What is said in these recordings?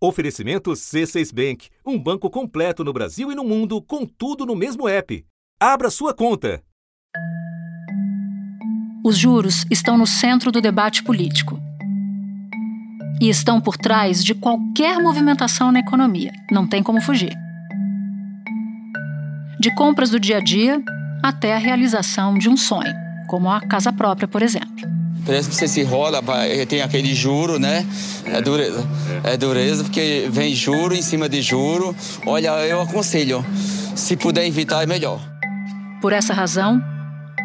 Oferecimento C6 Bank, um banco completo no Brasil e no mundo, com tudo no mesmo app. Abra sua conta. Os juros estão no centro do debate político. E estão por trás de qualquer movimentação na economia. Não tem como fugir. De compras do dia a dia até a realização de um sonho, como a casa própria, por exemplo. Parece que você se rola, tem aquele juro, né? É dureza. É dureza, porque vem juro em cima de juro. Olha, eu aconselho, se puder evitar, é melhor. Por essa razão,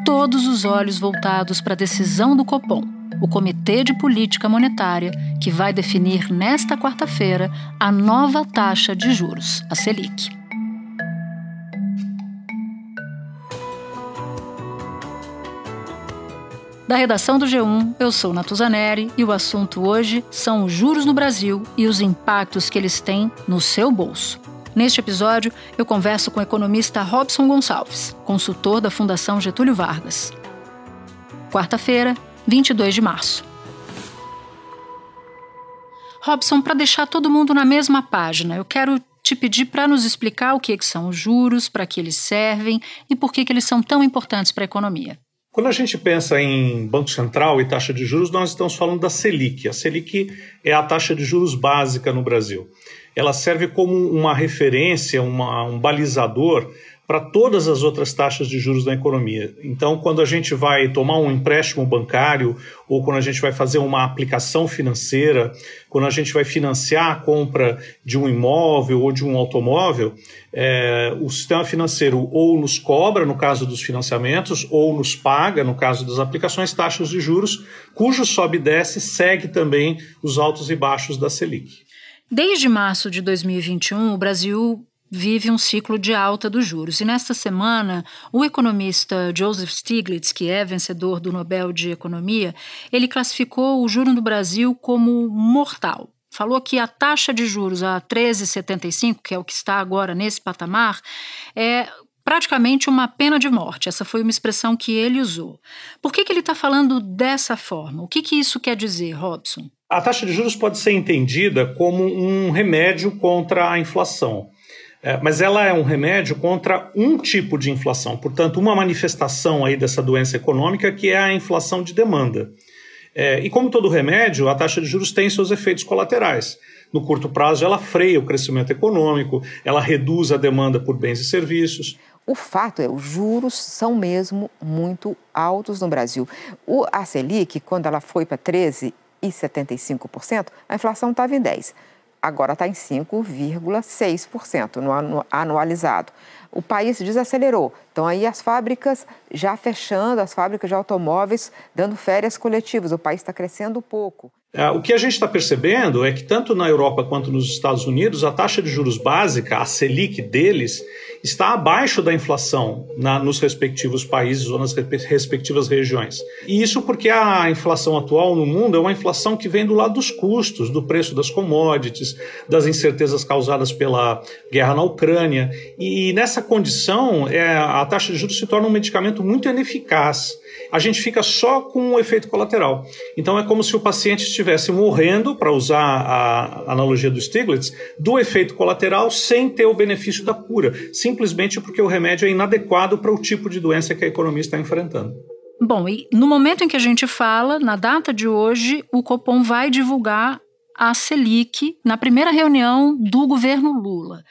todos os olhos voltados para a decisão do Copom, o Comitê de Política Monetária, que vai definir nesta quarta-feira a nova taxa de juros, a Selic. Da redação do G1, eu sou Natuzaneri e o assunto hoje são os juros no Brasil e os impactos que eles têm no seu bolso. Neste episódio, eu converso com o economista Robson Gonçalves, consultor da Fundação Getúlio Vargas. Quarta-feira, 22 de março. Robson, para deixar todo mundo na mesma página, eu quero te pedir para nos explicar o que, que são os juros, para que eles servem e por que, que eles são tão importantes para a economia. Quando a gente pensa em Banco Central e taxa de juros, nós estamos falando da Selic. A Selic é a taxa de juros básica no Brasil. Ela serve como uma referência, uma, um balizador para todas as outras taxas de juros da economia. Então, quando a gente vai tomar um empréstimo bancário ou quando a gente vai fazer uma aplicação financeira, quando a gente vai financiar a compra de um imóvel ou de um automóvel, é, o sistema financeiro ou nos cobra, no caso dos financiamentos, ou nos paga, no caso das aplicações, taxas de juros, cujo sobe e desce segue também os altos e baixos da Selic. Desde março de 2021, o Brasil vive um ciclo de alta dos juros. E nesta semana, o economista Joseph Stiglitz, que é vencedor do Nobel de Economia, ele classificou o juro no Brasil como mortal. Falou que a taxa de juros a 13,75, que é o que está agora nesse patamar, é praticamente uma pena de morte. Essa foi uma expressão que ele usou. Por que, que ele está falando dessa forma? O que, que isso quer dizer, Robson? A taxa de juros pode ser entendida como um remédio contra a inflação. É, mas ela é um remédio contra um tipo de inflação, portanto, uma manifestação aí dessa doença econômica que é a inflação de demanda. É, e como todo remédio, a taxa de juros tem seus efeitos colaterais. No curto prazo, ela freia o crescimento econômico, ela reduz a demanda por bens e serviços. O fato é, os juros são mesmo muito altos no Brasil. O, a Selic, quando ela foi para 13,75%, a inflação estava em 10% agora está em 5,6% no anualizado. O país desacelerou. Então, aí as fábricas já fechando, as fábricas de automóveis dando férias coletivas. O país está crescendo pouco. É, o que a gente está percebendo é que, tanto na Europa quanto nos Estados Unidos, a taxa de juros básica, a Selic deles, está abaixo da inflação na, nos respectivos países ou nas respectivas regiões. E isso porque a inflação atual no mundo é uma inflação que vem do lado dos custos, do preço das commodities, das incertezas causadas pela guerra na Ucrânia. E nessa condição, é, a taxa de juros se torna um medicamento muito ineficaz a gente fica só com o efeito colateral. Então é como se o paciente estivesse morrendo, para usar a analogia do Stiglitz, do efeito colateral sem ter o benefício da cura, simplesmente porque o remédio é inadequado para o tipo de doença que a economia está enfrentando. Bom, e no momento em que a gente fala, na data de hoje, o Copom vai divulgar a Selic na primeira reunião do governo Lula.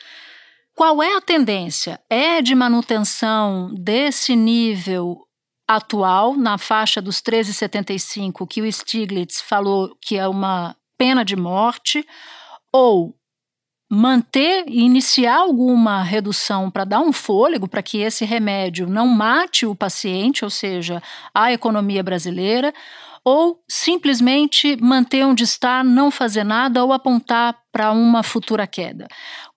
Qual é a tendência? É de manutenção desse nível atual, na faixa dos 13,75, que o Stiglitz falou que é uma pena de morte, ou manter e iniciar alguma redução para dar um fôlego para que esse remédio não mate o paciente, ou seja, a economia brasileira, ou simplesmente manter onde está, não fazer nada ou apontar para uma futura queda.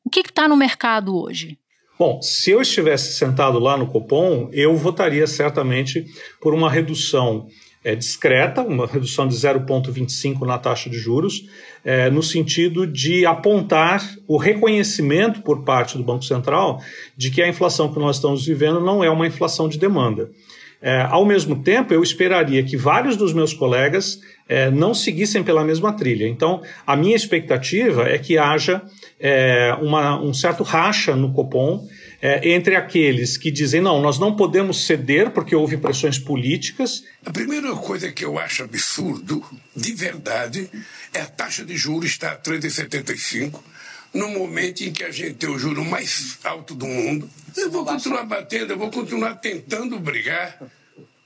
O que está no mercado hoje? Bom, se eu estivesse sentado lá no Copom, eu votaria certamente por uma redução é, discreta, uma redução de 0,25 na taxa de juros, é, no sentido de apontar o reconhecimento por parte do Banco Central de que a inflação que nós estamos vivendo não é uma inflação de demanda. É, ao mesmo tempo, eu esperaria que vários dos meus colegas é, não seguissem pela mesma trilha. Então, a minha expectativa é que haja é, uma, um certo racha no Copom é, entre aqueles que dizem não, nós não podemos ceder porque houve pressões políticas. A primeira coisa que eu acho absurdo, de verdade, é a taxa de juros estar a 3,75 no momento em que a gente tem o juro mais alto do mundo. Eu vou continuar batendo, eu vou continuar tentando brigar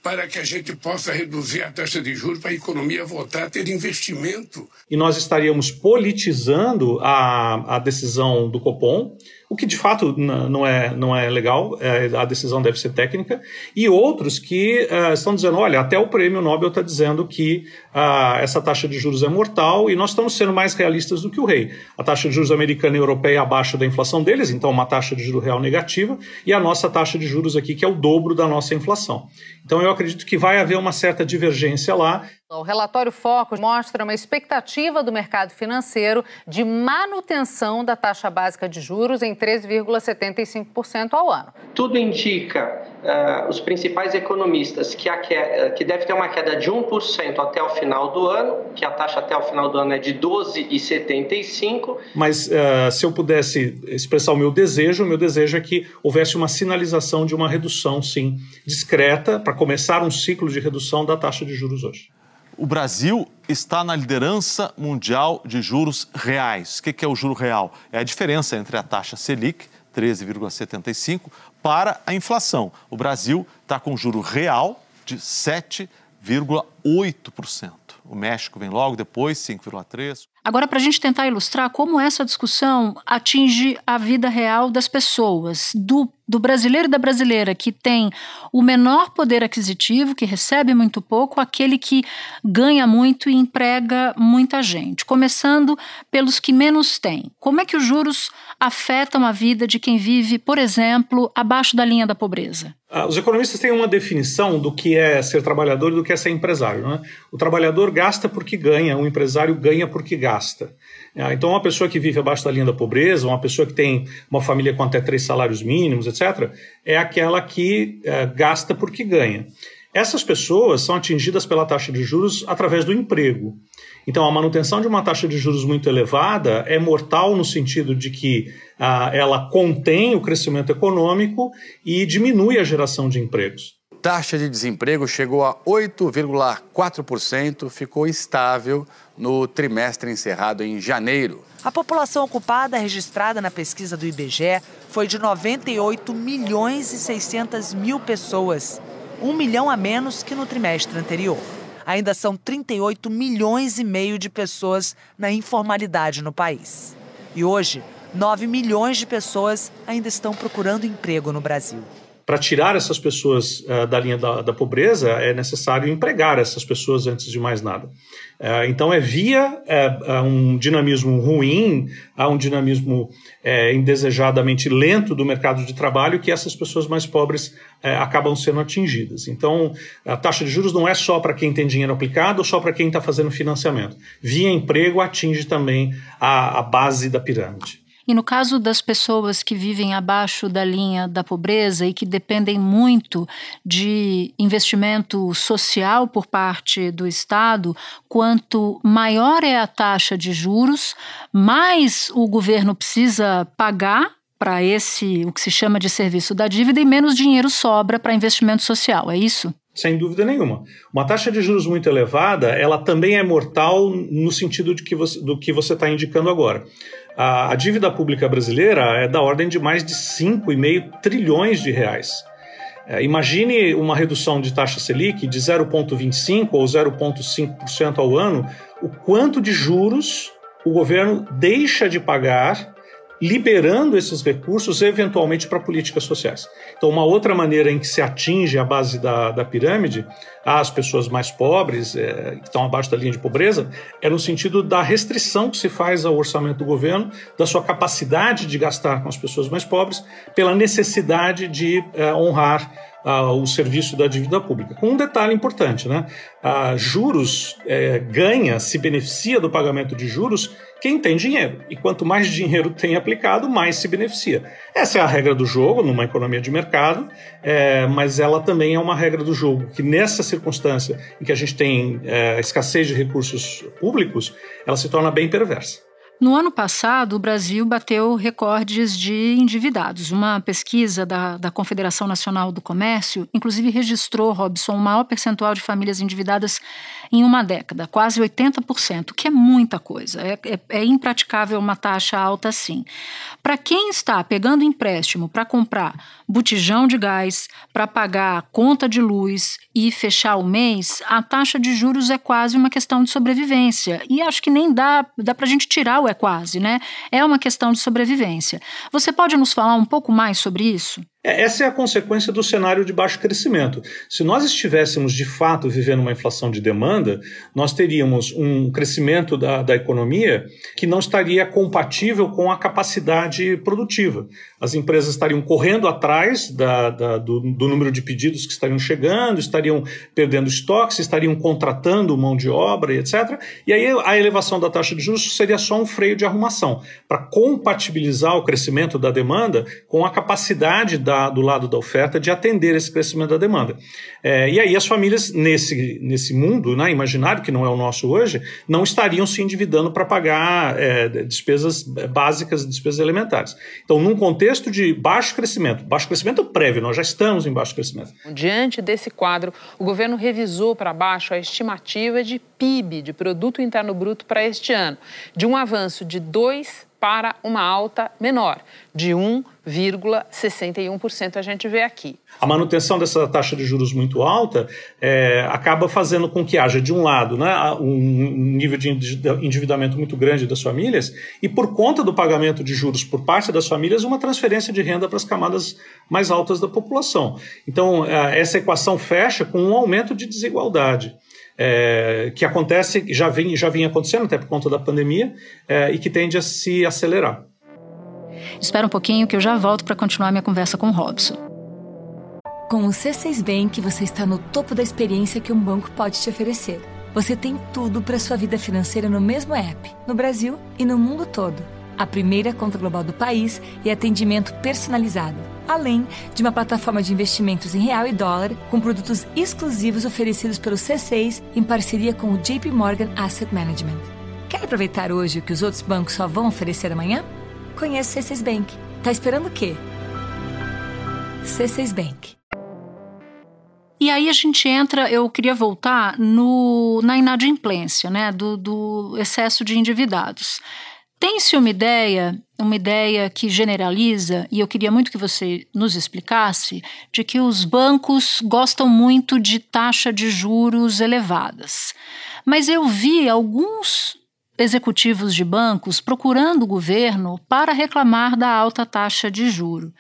para que a gente possa reduzir a taxa de juros para a economia voltar a ter investimento. E nós estaríamos politizando a, a decisão do Copom, o que de fato não é, não é legal, é, a decisão deve ser técnica, e outros que uh, estão dizendo: olha, até o prêmio Nobel está dizendo que uh, essa taxa de juros é mortal e nós estamos sendo mais realistas do que o rei. A taxa de juros americana e europeia é abaixo da inflação deles, então uma taxa de juros real negativa, e a nossa taxa de juros aqui, que é o dobro da nossa inflação. Então eu acredito que vai haver uma certa divergência lá. O relatório Foco mostra uma expectativa do mercado financeiro de manutenção da taxa básica de juros em 13,75% ao ano. Tudo indica, uh, os principais economistas, que, a queda, que deve ter uma queda de 1% até o final do ano, que a taxa até o final do ano é de 12,75%. Mas uh, se eu pudesse expressar o meu desejo, o meu desejo é que houvesse uma sinalização de uma redução, sim, discreta, para começar um ciclo de redução da taxa de juros hoje o Brasil está na liderança mundial de juros reais. O que é o juro real? É a diferença entre a taxa Selic, 13,75%, para a inflação. O Brasil está com juro real de 7,8%. O México vem logo depois, 5,3%. Agora, para a gente tentar ilustrar como essa discussão atinge a vida real das pessoas, do, do brasileiro e da brasileira que tem o menor poder aquisitivo, que recebe muito pouco, aquele que ganha muito e emprega muita gente. Começando pelos que menos têm. Como é que os juros afetam a vida de quem vive, por exemplo, abaixo da linha da pobreza? Ah, os economistas têm uma definição do que é ser trabalhador e do que é ser empresário. Né? O trabalhador gasta porque ganha, o empresário ganha porque gasta. Ah, então, uma pessoa que vive abaixo da linha da pobreza, uma pessoa que tem uma família com até três salários mínimos, etc., é aquela que é, gasta porque ganha. Essas pessoas são atingidas pela taxa de juros através do emprego. Então, a manutenção de uma taxa de juros muito elevada é mortal no sentido de que ah, ela contém o crescimento econômico e diminui a geração de empregos. Taxa de desemprego chegou a 8,4%, ficou estável no trimestre encerrado em janeiro. A população ocupada registrada na pesquisa do IBGE foi de 98 milhões e 600 mil pessoas, um milhão a menos que no trimestre anterior ainda são 38 milhões e meio de pessoas na informalidade no país. E hoje, 9 milhões de pessoas ainda estão procurando emprego no Brasil. Para tirar essas pessoas uh, da linha da, da, pobreza, é necessário empregar essas pessoas antes de mais nada. Uh, então, é via uh, um dinamismo ruim, a um dinamismo indesejadamente lento do mercado de trabalho que essas pessoas mais pobres acabam sendo atingidas. Então, a taxa de juros não é só para quem tem dinheiro aplicado ou só para quem está fazendo financiamento. Via emprego atinge também a, a base da pirâmide. E no caso das pessoas que vivem abaixo da linha da pobreza e que dependem muito de investimento social por parte do Estado, quanto maior é a taxa de juros, mais o governo precisa pagar para esse, o que se chama de serviço da dívida, e menos dinheiro sobra para investimento social, é isso? Sem dúvida nenhuma. Uma taxa de juros muito elevada, ela também é mortal no sentido de que você, do que você está indicando agora. A, a dívida pública brasileira é da ordem de mais de 5,5 trilhões de reais. É, imagine uma redução de taxa Selic de 0,25% ou 0,5% ao ano, o quanto de juros o governo deixa de pagar liberando esses recursos eventualmente para políticas sociais. Então, uma outra maneira em que se atinge a base da, da pirâmide, as pessoas mais pobres, é, que estão abaixo da linha de pobreza, é no sentido da restrição que se faz ao orçamento do governo, da sua capacidade de gastar com as pessoas mais pobres, pela necessidade de é, honrar uh, o serviço da dívida pública. Com um detalhe importante, né? Uh, juros é, ganha, se beneficia do pagamento de juros quem tem dinheiro. E quanto mais dinheiro tem aplicado, mais se beneficia. Essa é a regra do jogo numa economia de mercado, é, mas ela também é uma regra do jogo que, nessa circunstância em que a gente tem é, escassez de recursos públicos, ela se torna bem perversa. No ano passado, o Brasil bateu recordes de endividados. Uma pesquisa da, da Confederação Nacional do Comércio, inclusive, registrou, Robson, o maior percentual de famílias endividadas em uma década, quase 80%, que é muita coisa. É, é, é impraticável uma taxa alta assim. Para quem está pegando empréstimo para comprar botijão de gás, para pagar conta de luz e fechar o mês, a taxa de juros é quase uma questão de sobrevivência. E acho que nem dá, dá para a gente tirar o é quase, né? É uma questão de sobrevivência. Você pode nos falar um pouco mais sobre isso? É, essa é a consequência do cenário de baixo crescimento. Se nós estivéssemos de fato vivendo uma inflação de demanda, nós teríamos um crescimento da, da economia que não estaria compatível com a capacidade produtiva. As empresas estariam correndo atrás da, da, do, do, número de pedidos que estariam chegando, estariam perdendo estoques, estariam contratando mão de obra, etc. E aí a elevação da taxa de juros seria só um freio de arrumação para compatibilizar o crescimento da demanda com a capacidade da, do lado da oferta de atender esse crescimento da demanda. É, e aí as famílias, nesse, nesse mundo né, imaginário, que não é o nosso hoje, não estariam se endividando para pagar é, despesas básicas, despesas elementares. Então, num contexto de baixo crescimento, baixo crescimento prévio, nós já estamos em baixo crescimento. Diante desse quadro, o governo revisou para baixo a estimativa de PIB, de Produto Interno Bruto, para este ano, de um avanço de 2 para uma alta menor, de 1,61% a gente vê aqui. A manutenção dessa taxa de juros muito alta é, acaba fazendo com que haja, de um lado, né, um nível de endividamento muito grande das famílias e, por conta do pagamento de juros por parte das famílias, uma transferência de renda para as camadas mais altas da população. Então, é, essa equação fecha com um aumento de desigualdade é, que acontece, já, vem, já vinha acontecendo até por conta da pandemia, é, e que tende a se acelerar. Espera um pouquinho que eu já volto para continuar minha conversa com o Robson. Com o C6 Bank, você está no topo da experiência que um banco pode te oferecer. Você tem tudo para sua vida financeira no mesmo app, no Brasil e no mundo todo. A primeira conta global do país e atendimento personalizado além de uma plataforma de investimentos em real e dólar, com produtos exclusivos oferecidos pelo C6 em parceria com o JP Morgan Asset Management. Quer aproveitar hoje o que os outros bancos só vão oferecer amanhã? Conheça o C6 Bank. Tá esperando o quê? C6 Bank. E aí a gente entra, eu queria voltar no, na inadimplência, né, do, do excesso de endividados. Tem-se uma ideia, uma ideia que generaliza, e eu queria muito que você nos explicasse, de que os bancos gostam muito de taxa de juros elevadas. Mas eu vi alguns executivos de bancos procurando o governo para reclamar da alta taxa de juro.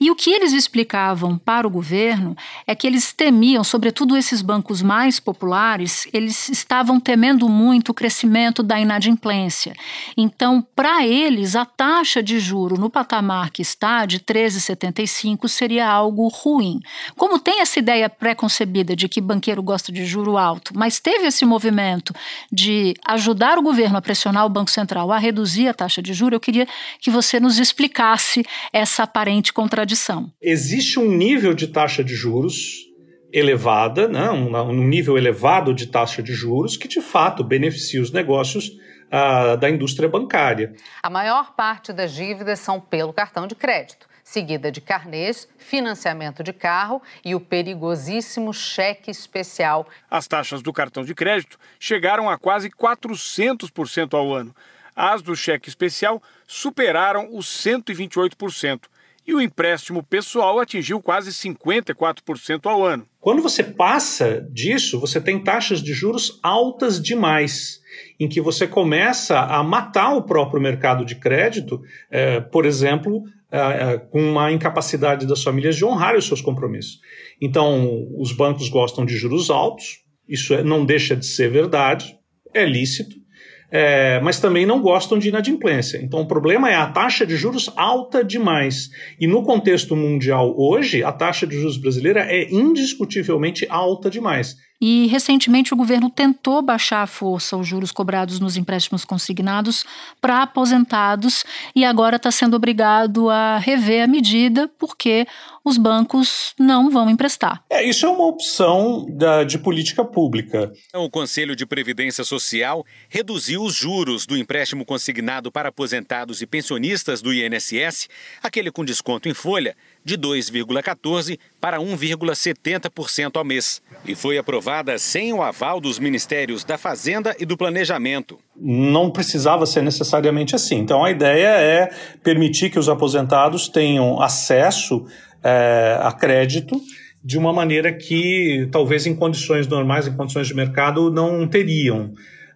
E o que eles explicavam para o governo é que eles temiam, sobretudo esses bancos mais populares, eles estavam temendo muito o crescimento da inadimplência. Então, para eles, a taxa de juro no patamar que está de 13,75 seria algo ruim. Como tem essa ideia pré-concebida de que banqueiro gosta de juro alto, mas teve esse movimento de ajudar o governo a pressionar o Banco Central a reduzir a taxa de juros, eu queria que você nos explicasse essa aparente contradição. Existe um nível de taxa de juros elevada, né, um, um nível elevado de taxa de juros que de fato beneficia os negócios uh, da indústria bancária. A maior parte das dívidas são pelo cartão de crédito seguida de carnês, financiamento de carro e o perigosíssimo cheque especial. As taxas do cartão de crédito chegaram a quase 400% ao ano. As do cheque especial superaram os 128%. E o empréstimo pessoal atingiu quase 54% ao ano. Quando você passa disso, você tem taxas de juros altas demais, em que você começa a matar o próprio mercado de crédito, é, por exemplo, com uma incapacidade das famílias de honrar os seus compromissos. Então, os bancos gostam de juros altos, isso é, não deixa de ser verdade, é lícito, é, mas também não gostam de inadimplência. Então o problema é a taxa de juros alta demais. E no contexto mundial hoje, a taxa de juros brasileira é indiscutivelmente alta demais. E recentemente o governo tentou baixar a força os juros cobrados nos empréstimos consignados para aposentados e agora está sendo obrigado a rever a medida porque os bancos não vão emprestar. É, isso é uma opção da, de política pública. O Conselho de Previdência Social reduziu os juros do empréstimo consignado para aposentados e pensionistas do INSS, aquele com desconto em folha, de 2,14% para 1,70% ao mês. E foi aprovada sem o aval dos Ministérios da Fazenda e do Planejamento. Não precisava ser necessariamente assim. Então a ideia é permitir que os aposentados tenham acesso é, a crédito de uma maneira que talvez em condições normais, em condições de mercado, não teriam.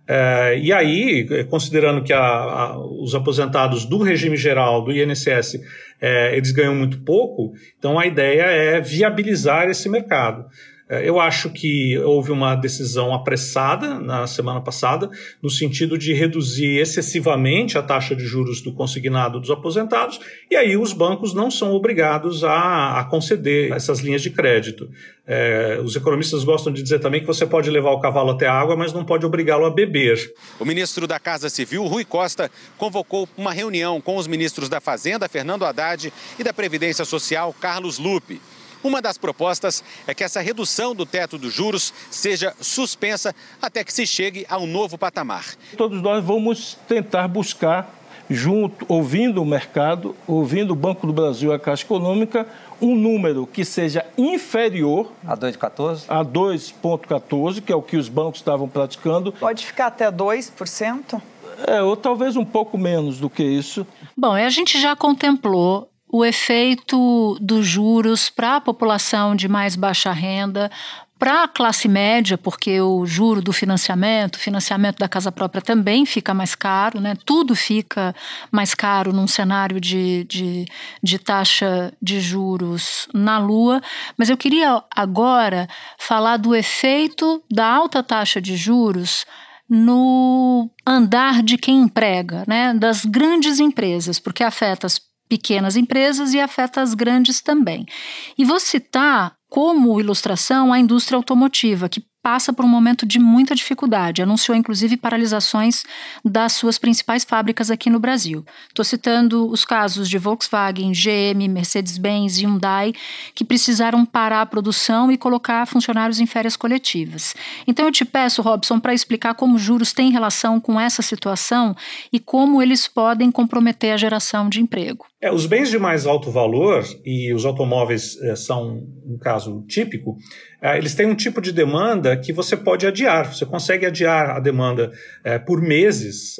É, e aí, considerando que a, a, os aposentados do regime geral, do INSS, é, eles ganham muito pouco, então a ideia é viabilizar esse mercado. É, eu acho que houve uma decisão apressada na semana passada, no sentido de reduzir excessivamente a taxa de juros do consignado dos aposentados, e aí os bancos não são obrigados a, a conceder essas linhas de crédito. É, os economistas gostam de dizer também que você pode levar o cavalo até a água, mas não pode obrigá-lo a beber. O ministro da Casa Civil, Rui Costa, convocou uma reunião com os ministros da Fazenda, Fernando Haddad, e da Previdência Social, Carlos Lupe. Uma das propostas é que essa redução do teto dos juros seja suspensa até que se chegue a um novo patamar. Todos nós vamos tentar buscar, junto, ouvindo o mercado, ouvindo o Banco do Brasil, a Caixa Econômica, um número que seja inferior a 2,14, a 2,14, que é o que os bancos estavam praticando. Pode ficar até 2%? É, ou talvez um pouco menos do que isso. Bom, a gente já contemplou o efeito dos juros para a população de mais baixa renda, para a classe média, porque o juro do financiamento, o financiamento da casa própria também fica mais caro, né? tudo fica mais caro num cenário de, de, de taxa de juros na Lua. Mas eu queria agora falar do efeito da alta taxa de juros no andar de quem emprega, né? das grandes empresas, porque afeta as pequenas empresas e afeta as grandes também. E vou citar como ilustração a indústria automotiva, que passa por um momento de muita dificuldade. Anunciou, inclusive, paralisações das suas principais fábricas aqui no Brasil. Estou citando os casos de Volkswagen, GM, Mercedes-Benz e Hyundai, que precisaram parar a produção e colocar funcionários em férias coletivas. Então, eu te peço, Robson, para explicar como juros têm relação com essa situação e como eles podem comprometer a geração de emprego. É, os bens de mais alto valor, e os automóveis é, são um caso típico, é, eles têm um tipo de demanda que você pode adiar. Você consegue adiar a demanda é, por meses.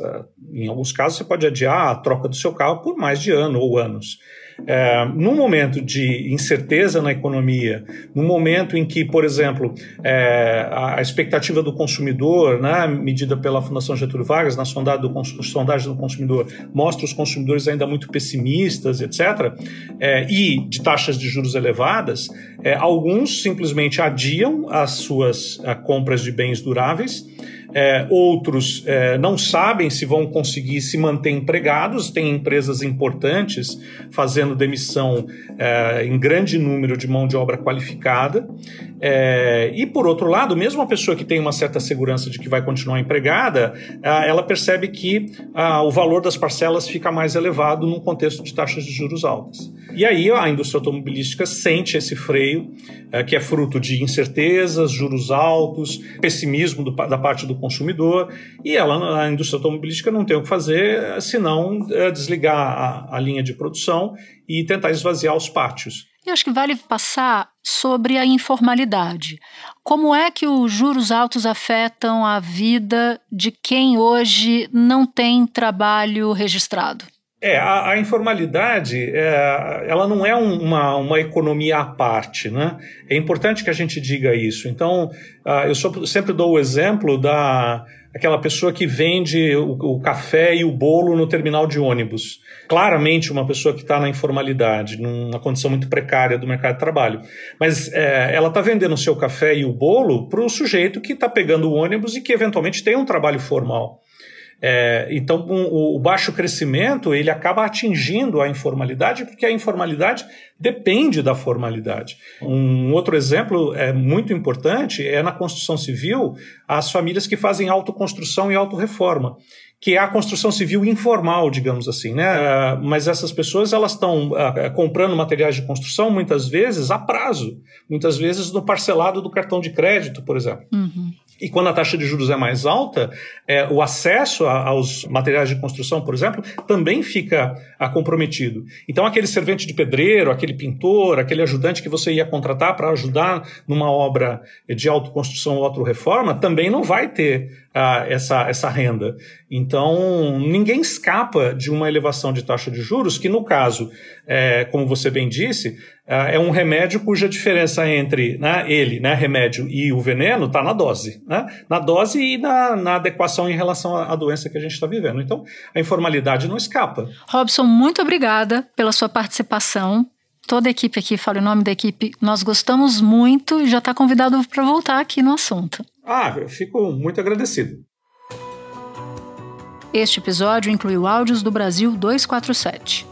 Em alguns casos, você pode adiar a troca do seu carro por mais de ano ou anos. É, num momento de incerteza na economia, num momento em que, por exemplo, é, a expectativa do consumidor, né, medida pela Fundação Getúlio Vargas, na sondagem do, sondagem do consumidor, mostra os consumidores ainda muito pessimistas, etc., é, e de taxas de juros elevadas, é, alguns simplesmente adiam as suas a, compras de bens duráveis é, outros é, não sabem se vão conseguir se manter empregados, tem empresas importantes fazendo demissão é, em grande número de mão de obra qualificada. É, e por outro lado, mesmo a pessoa que tem uma certa segurança de que vai continuar empregada, ela percebe que o valor das parcelas fica mais elevado num contexto de taxas de juros altas. E aí a indústria automobilística sente esse freio, é, que é fruto de incertezas, juros altos, pessimismo do, da parte do consumidor, e ela, a indústria automobilística, não tem o que fazer senão é, desligar a, a linha de produção e tentar esvaziar os pátios. E acho que vale passar sobre a informalidade. Como é que os juros altos afetam a vida de quem hoje não tem trabalho registrado? É, a, a informalidade, é, ela não é um, uma, uma economia à parte, né? É importante que a gente diga isso. Então, uh, eu só, sempre dou o exemplo da aquela pessoa que vende o, o café e o bolo no terminal de ônibus. Claramente uma pessoa que está na informalidade, numa condição muito precária do mercado de trabalho. Mas é, ela está vendendo o seu café e o bolo para o sujeito que está pegando o ônibus e que eventualmente tem um trabalho formal. É, então, um, o baixo crescimento ele acaba atingindo a informalidade, porque a informalidade depende da formalidade. Um outro exemplo é muito importante é na construção civil as famílias que fazem autoconstrução e autorreforma que é a construção civil informal, digamos assim, né? Ah, mas essas pessoas elas estão ah, comprando materiais de construção muitas vezes a prazo, muitas vezes no parcelado do cartão de crédito, por exemplo. Uhum. E quando a taxa de juros é mais alta, é, o acesso a, aos materiais de construção, por exemplo, também fica a, comprometido. Então, aquele servente de pedreiro, aquele pintor, aquele ajudante que você ia contratar para ajudar numa obra de autoconstrução ou autorreforma, também não vai ter essa, essa renda. Então, ninguém escapa de uma elevação de taxa de juros, que no caso, é, como você bem disse, é, é um remédio cuja diferença entre né, ele, né, remédio, e o veneno está na dose. Né? Na dose e na, na adequação em relação à, doença que a gente está vivendo. Então, a informalidade não escapa. Robson, muito obrigada pela sua participação. Toda a equipe aqui, falo em nome da equipe, nós gostamos muito e já está convidado para voltar aqui no assunto. Ah, eu fico muito agradecido. Este episódio incluiu áudios do Brasil 247.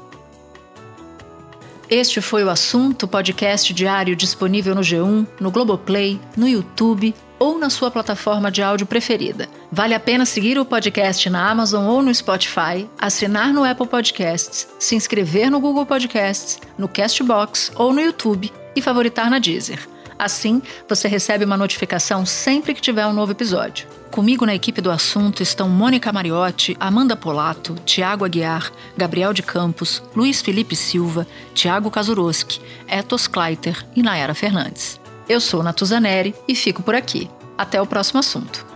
Este foi o assunto podcast diário disponível no G1, no Globoplay, no YouTube ou na sua plataforma de áudio preferida. Vale a pena seguir o podcast na Amazon ou no Spotify, assinar no Apple Podcasts, se inscrever no Google Podcasts, no Castbox ou no YouTube e favoritar na Deezer. Assim, você recebe uma notificação sempre que tiver um novo episódio. Comigo na equipe do assunto estão Mônica Mariotti, Amanda Polato, Tiago Aguiar, Gabriel de Campos, Luiz Felipe Silva, Tiago Kazuroski, Etos Kleiter e Nayara Fernandes. Eu sou Natuzaneri e fico por aqui. Até o próximo assunto.